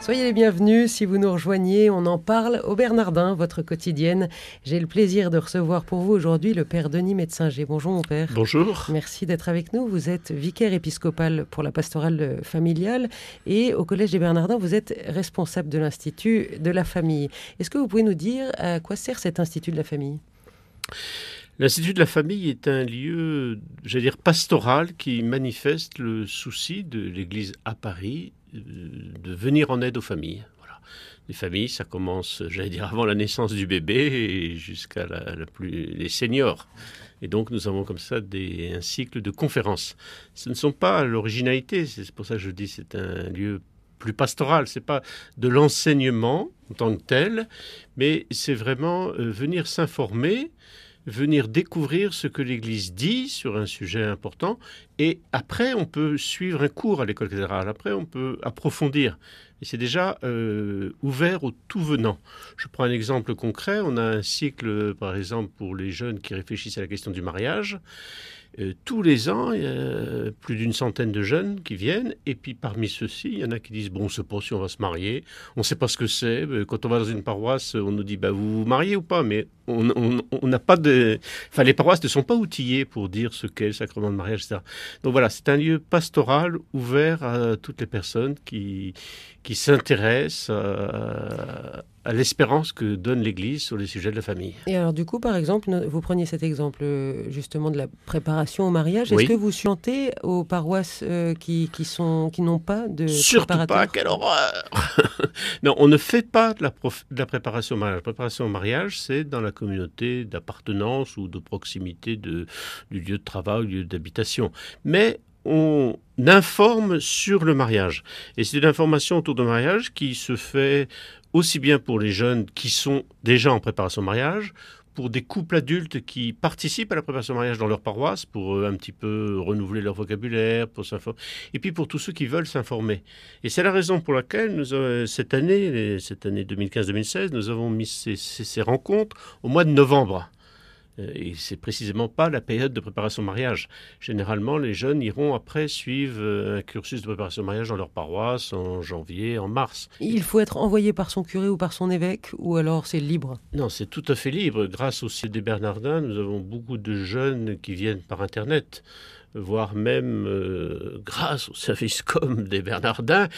Soyez les bienvenus si vous nous rejoignez. On en parle au Bernardin, votre quotidienne. J'ai le plaisir de recevoir pour vous aujourd'hui le père Denis Médecinger. Bonjour mon père. Bonjour. Merci d'être avec nous. Vous êtes vicaire épiscopal pour la pastorale familiale et au Collège des Bernardins, vous êtes responsable de l'Institut de la famille. Est-ce que vous pouvez nous dire à quoi sert cet Institut de la famille? L'Institut de la famille est un lieu, j'allais dire, pastoral qui manifeste le souci de l'Église à Paris de venir en aide aux familles. Voilà. Les familles, ça commence, j'allais dire, avant la naissance du bébé jusqu'à la, plus, les seniors. Et donc, nous avons comme ça des, un cycle de conférences. Ce ne sont pas l'originalité, c'est pour ça que je dis c'est un lieu plus pastoral, c'est pas de l'enseignement en tant que tel, mais c'est vraiment euh, venir s'informer venir découvrir ce que l'Église dit sur un sujet important. Et après, on peut suivre un cours à l'école cathédrale. Après, on peut approfondir. Et c'est déjà euh, ouvert aux tout venants. Je prends un exemple concret. On a un cycle, par exemple, pour les jeunes qui réfléchissent à la question du mariage. Euh, tous les ans, il y a plus d'une centaine de jeunes qui viennent, et puis parmi ceux-ci, il y en a qui disent, bon, on sait pas si on va se marier, on ne sait pas ce que c'est. Euh, quand on va dans une paroisse, on nous dit, bah, vous vous mariez ou pas, mais on n'a pas de... Enfin, les paroisses ne sont pas outillées pour dire ce qu'est le sacrement de mariage, etc. Donc voilà, c'est un lieu pastoral ouvert à toutes les personnes qui, qui s'intéressent à, à l'espérance que donne l'Église sur les sujets de la famille. Et alors du coup, par exemple, vous preniez cet exemple euh, justement de la préparation au mariage. Est-ce que vous chantez aux paroisses euh, qui, qui, sont, qui n'ont pas de Surtout pas, quelle horreur Non, on ne fait pas de la, de la préparation au mariage. La préparation au mariage, c'est dans la communauté d'appartenance ou de proximité de, du lieu de travail, du lieu d'habitation. Mais on informe sur le mariage. Et c'est une information autour du mariage qui se fait aussi bien pour les jeunes qui sont déjà en préparation au mariage, pour des couples adultes qui participent à la préparation au mariage dans leur paroisse, pour euh, un petit peu renouveler leur vocabulaire, pour s'informer, et puis pour tous ceux qui veulent s'informer. Et c'est la raison pour laquelle euh, cette année, cette année 2015-2016, nous avons mis ces rencontres au mois de novembre. Euh, et c'est précisément pas la période de préparation au mariage. Généralement, les jeunes iront après suivre euh, un cursus de préparation au mariage dans leur paroisse en janvier, en mars. Il faut être envoyé par son curé ou par son évêque, ou alors c'est libre? Non, c'est tout à fait libre. Grâce au des Bernardins, nous avons beaucoup de jeunes qui viennent par Internet voire même euh, grâce au service com des Bernardins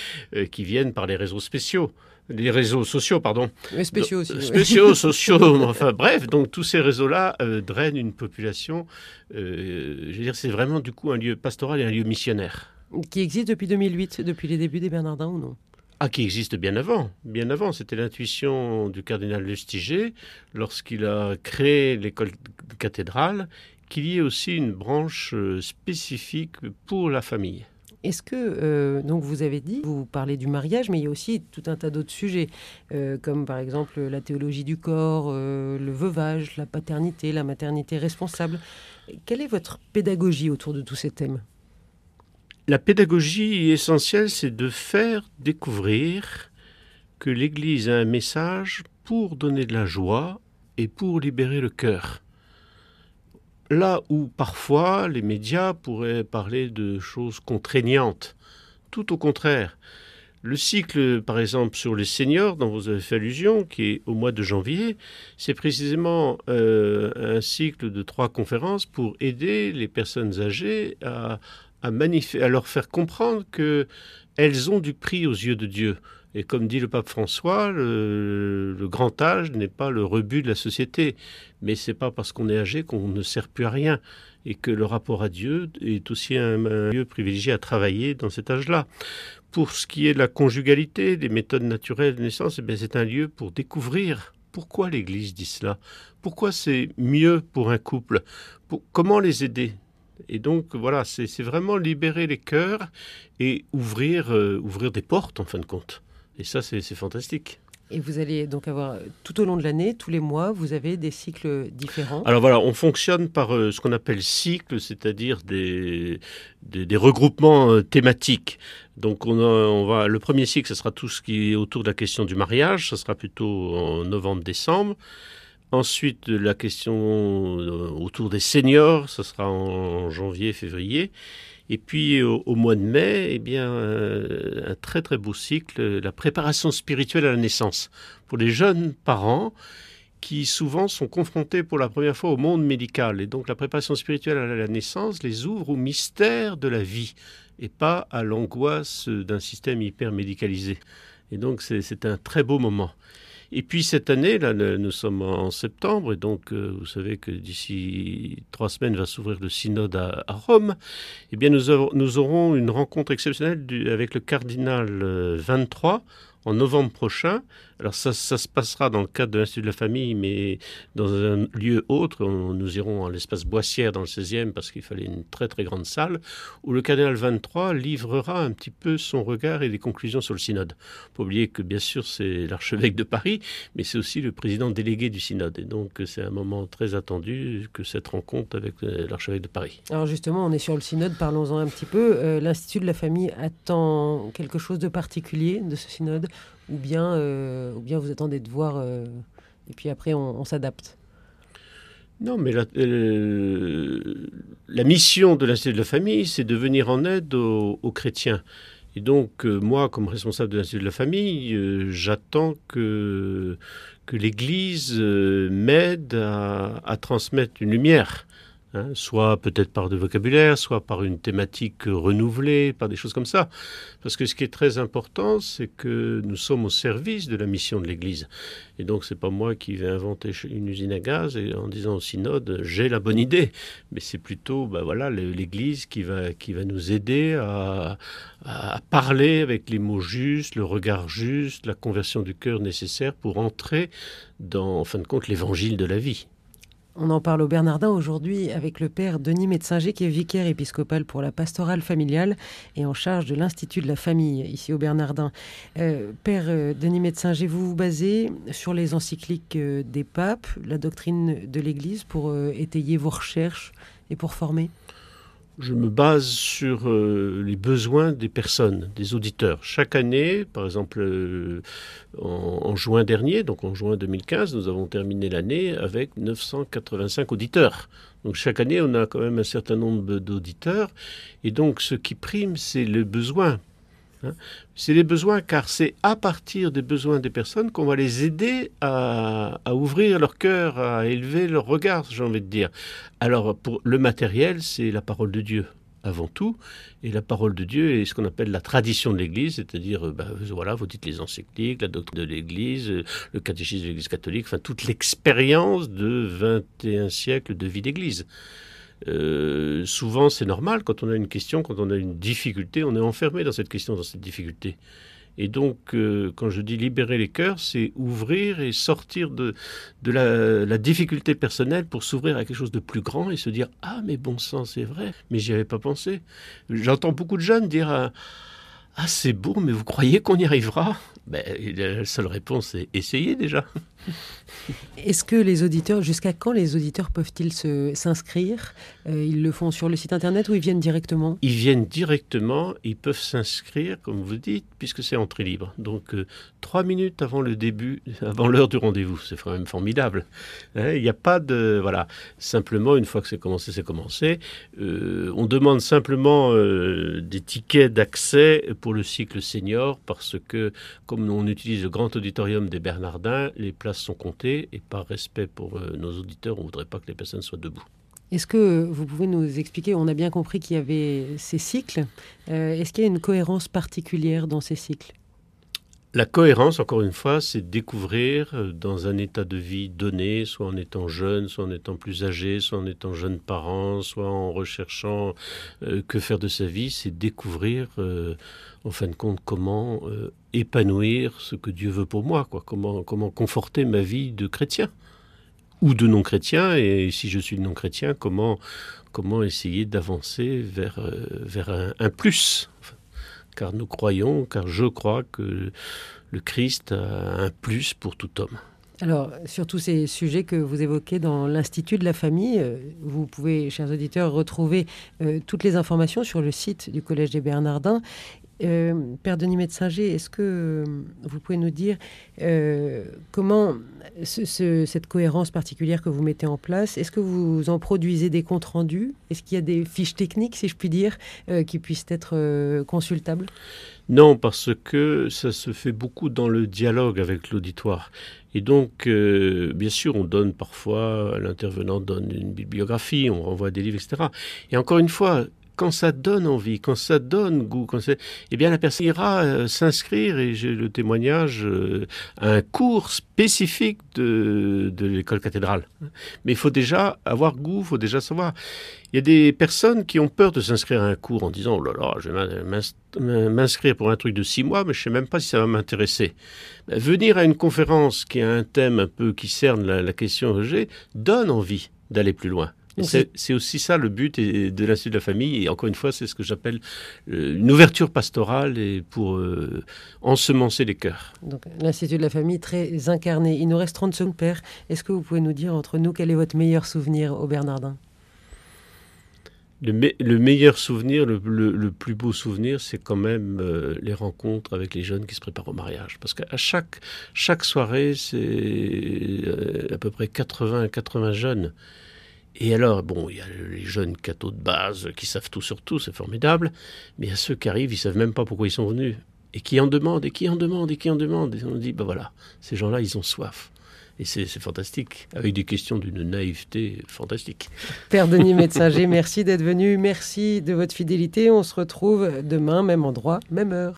qui viennent par les réseaux spéciaux les réseaux sociaux, pardon. Les spéciaux aussi. Spéciaux, sociaux, enfin bref, donc tous ces réseaux-là euh, drainent une population. Euh, je veux dire, c'est vraiment du coup un lieu pastoral et un lieu missionnaire. Qui existe depuis 2008, depuis les débuts des Bernardins ou non? Ah, qui existe bien avant, bien avant. C'était l'intuition du cardinal Lustiger lorsqu'il a créé l'école cathédrale qu'il y ait aussi une branche euh, spécifique pour la famille. Est-ce que, euh, donc vous avez dit, vous parlez du mariage, mais il y a aussi tout un tas d'autres sujets, euh, comme par exemple la théologie du corps, euh, le veuvage, la paternité, la maternité responsable. Quelle est votre pédagogie autour de tous ces thèmes? La pédagogie essentielle, c'est de faire découvrir que l'Église a un message pour donner de la joie et pour libérer le cœur. Là où parfois les médias pourraient parler de choses contraignantes, tout au contraire. Le cycle, par exemple, sur les seniors, dont vous avez fait allusion, qui est au mois de janvier, c'est précisément euh, un cycle de trois conférences pour aider les personnes âgées à, à, à leur faire comprendre qu'elles ont du prix aux yeux de Dieu. Et comme dit le pape François, le, grand âge n'est pas le rebut de la société, mais c'est pas parce qu'on est âgé qu'on ne sert plus à rien et que le rapport à Dieu est aussi un, lieu privilégié à travailler dans cet âge-là. Pour ce qui est de la conjugalité, des méthodes naturelles de naissance, eh c'est un lieu pour découvrir pourquoi l'Église dit cela, pourquoi c'est mieux pour un couple, comment les aider? Et donc voilà, c'est vraiment libérer les cœurs et ouvrir, euh, ouvrir des portes en fin de compte. Et ça, c'est fantastique. Et vous allez donc avoir tout au long de l'année, tous les mois, vous avez des cycles différents. Alors voilà, on fonctionne par ce qu'on appelle cycle, c'est-à-dire des, des, regroupements thématiques. Donc on, on, va, le premier cycle, ce sera tout ce qui est autour de la question du mariage, ce sera plutôt en novembre-décembre. Ensuite, la question euh, autour des seniors, ce sera en janvier, février. Et puis au, mois de mai, eh bien, euh, un très très beau cycle, la préparation spirituelle à la naissance. Pour les jeunes parents qui souvent sont confrontés pour la première fois au monde médical. Et donc la préparation spirituelle à la naissance les ouvre au mystère de la vie et pas à l'angoisse d'un système hyper médicalisé. Et donc c'est un très beau moment. Et puis cette année, là, nous sommes en septembre, et donc euh, vous savez que d'ici trois semaines va s'ouvrir le synode à, Rome. Eh bien, nous, nous, aurons une rencontre exceptionnelle avec le cardinal 23 euh, en novembre prochain. Alors ça, se passera dans le cadre de l'Institut de la Famille, mais dans un lieu autre. nous irons à l'espace Boissière dans le 16e parce qu'il fallait une très très grande salle, où le cardinal 23 livrera un petit peu son regard et des conclusions sur le synode. Faut oublier que bien sûr c'est l'archevêque de Paris, mais c'est aussi le président délégué du synode. Et donc c'est un moment très attendu que cette rencontre avec euh, l'archevêque de Paris. Alors justement, on est sur le synode, parlons-en un petit peu. Euh, L'Institut de la Famille attend quelque chose de particulier de ce synode ou bien, euh, ou bien vous attendez de voir euh, et puis après on, s'adapte non, mais la, euh, mission de l'Institut de la Famille, c'est de venir en aide aux, chrétiens. Et donc, moi, comme responsable de l'Institut de la Famille, j'attends que, que l'Église m'aide à, transmettre une lumière Hein, soit peut-être par de vocabulaire, soit par une thématique renouvelée, par des choses comme ça. Parce que ce qui est très important, c'est que nous sommes au service de la mission de l'Église. Et donc, c'est pas moi qui vais inventer une usine à gaz et en disant au synode, j'ai la bonne idée. Mais c'est plutôt, ben voilà, l'Église qui va, qui va nous aider à, à parler avec les mots justes, le regard juste, la conversion du cœur nécessaire pour entrer dans, en fin de compte, l'évangile de la vie. On en parle au Bernardin aujourd'hui avec le père Denis Médecinger qui est vicaire épiscopal pour la pastorale familiale et en charge de l'Institut de la famille ici au Bernardin. Euh, père euh, Denis Médecinger, vous vous basez sur les encycliques euh, des papes, la doctrine de l'Église pour étayer vos recherches et pour former? Je me base sur euh, les besoins des personnes, des auditeurs. Chaque année, par exemple euh, en, juin dernier, donc en juin 2015, nous avons terminé l'année avec 985 auditeurs. Donc chaque année, on a quand même un certain nombre d'auditeurs. Et donc ce qui prime, c'est le besoin Hein. C'est les besoins, car c'est à partir des besoins des personnes qu'on va les aider à, ouvrir leur cœur, à élever leur regard, j'ai envie de dire. Alors, pour le matériel, c'est la parole de Dieu avant tout, et la parole de Dieu est ce qu'on appelle la tradition de l'Église, c'est-à-dire, euh, ben, voilà, vous dites les encycliques, la doctrine de l'Église, euh, le catéchisme de l'Église catholique, enfin toute l'expérience de 21 siècles de vie d'Église. Euh, souvent, c'est normal, quand on a une question, quand on a une difficulté, on est enfermé dans cette question, dans cette difficulté. Et donc, euh, quand je dis libérer les cœurs, c'est ouvrir et sortir de, la, difficulté personnelle pour s'ouvrir à quelque chose de plus grand et se dire Ah, mais bon sang, c'est vrai, mais j'y avais pas pensé. J'entends beaucoup de jeunes dire c'est beau, mais vous croyez qu'on y arrivera? Ben, La seule réponse est essayez déjà. Est-ce que les auditeurs, jusqu'à quand les auditeurs peuvent-ils s'inscrire? Euh, Ils le font sur le site internet ou ils viennent directement? Ils viennent directement, ils peuvent s'inscrire, comme vous dites, puisque c'est entrée libre. Donc, euh, trois minutes avant le début, avant l'heure du rendez-vous, c'est quand même formidable. Hein, il n'y a pas de. Voilà. Simplement, une fois que c'est commencé, c'est commencé. Euh, on demande simplement des tickets d'accès pour le cycle senior, parce que, comme on utilise le grand auditorium des Bernardins, les places sont comptées et par respect pour euh, nos auditeurs, on ne voudrait pas que les personnes soient debout. Est-ce que vous pouvez nous expliquer, on a bien compris qu'il y avait ces cycles, euh, est-ce qu'il y a une cohérence particulière dans ces cycles? La cohérence, encore une fois, c'est découvrir euh, dans un état de vie donné, soit en étant jeune, soit en étant plus âgé, soit en étant jeune parent, soit en recherchant que faire de sa vie, c'est découvrir en fin de compte, comment euh, épanouir ce que Dieu veut pour moi, quoi. Comment, comment conforter ma vie de chrétien ou de non-chrétien, et si je suis non-chrétien, comment, comment essayer d'avancer vers, euh, vers un, plus. Car nous croyons, car je crois que le Christ a un plus pour tout homme. Alors, sur tous ces sujets que vous évoquez dans l'Institut de la famille, euh, vous pouvez, chers auditeurs, retrouver euh, toutes les informations sur le site du Collège des Bernardins. Euh, Père Denis Médecinger, est-ce que vous pouvez nous dire comment cette cohérence particulière que vous mettez en place, est-ce que vous en produisez des comptes rendus? Est-ce qu'il y a des fiches techniques, si je puis dire, qui puissent être consultables? Non, parce que ça se fait beaucoup dans le dialogue avec l'auditoire. Et donc, euh, bien sûr, on donne parfois, l'intervenant donne une bibliographie, on renvoie des livres, etc. Et encore une fois, quand ça donne envie, quand ça donne goût, quand eh bien la personne ira euh, s'inscrire, et j'ai le témoignage, euh, à un cours spécifique de, de l'école cathédrale. Mais il faut déjà avoir goût, il faut déjà savoir. Il y a des personnes qui ont peur de s'inscrire à un cours en disant, oh là là, je vais m'inscrire pour un truc de six mois, mais je sais même pas si ça va m'intéresser. Ben, venir à une conférence qui a un thème un peu qui cerne la, la question rejet donne envie d'aller plus loin. C'est aussi ça le but de l'Institut de la famille. Et encore une fois, c'est ce que j'appelle euh, une ouverture pastorale et pour euh, ensemencer les cœurs. Donc l'Institut de la famille très incarné. Il nous reste 30 secondes, Père. Est-ce que vous pouvez nous dire entre nous quel est votre meilleur souvenir au Bernardin? Le, le, meilleur souvenir, le, le, plus beau souvenir, c'est quand même euh, les rencontres avec les jeunes qui se préparent au mariage. Parce qu'à chaque, chaque soirée, c'est à peu près 80 80 jeunes et alors, bon, il y a les jeunes cathos de base qui savent tout sur tout, c'est formidable, mais il y a ceux qui arrivent, ils savent même pas pourquoi ils sont venus, et qui en demandent, et qui en demandent, et qui en demandent, et on dit, ben voilà, ces gens-là, ils ont soif. Et c'est fantastique, avec des questions d'une naïveté fantastique. Père Denis Metzinger, merci d'être venu, merci de votre fidélité. On se retrouve demain, même endroit, même heure.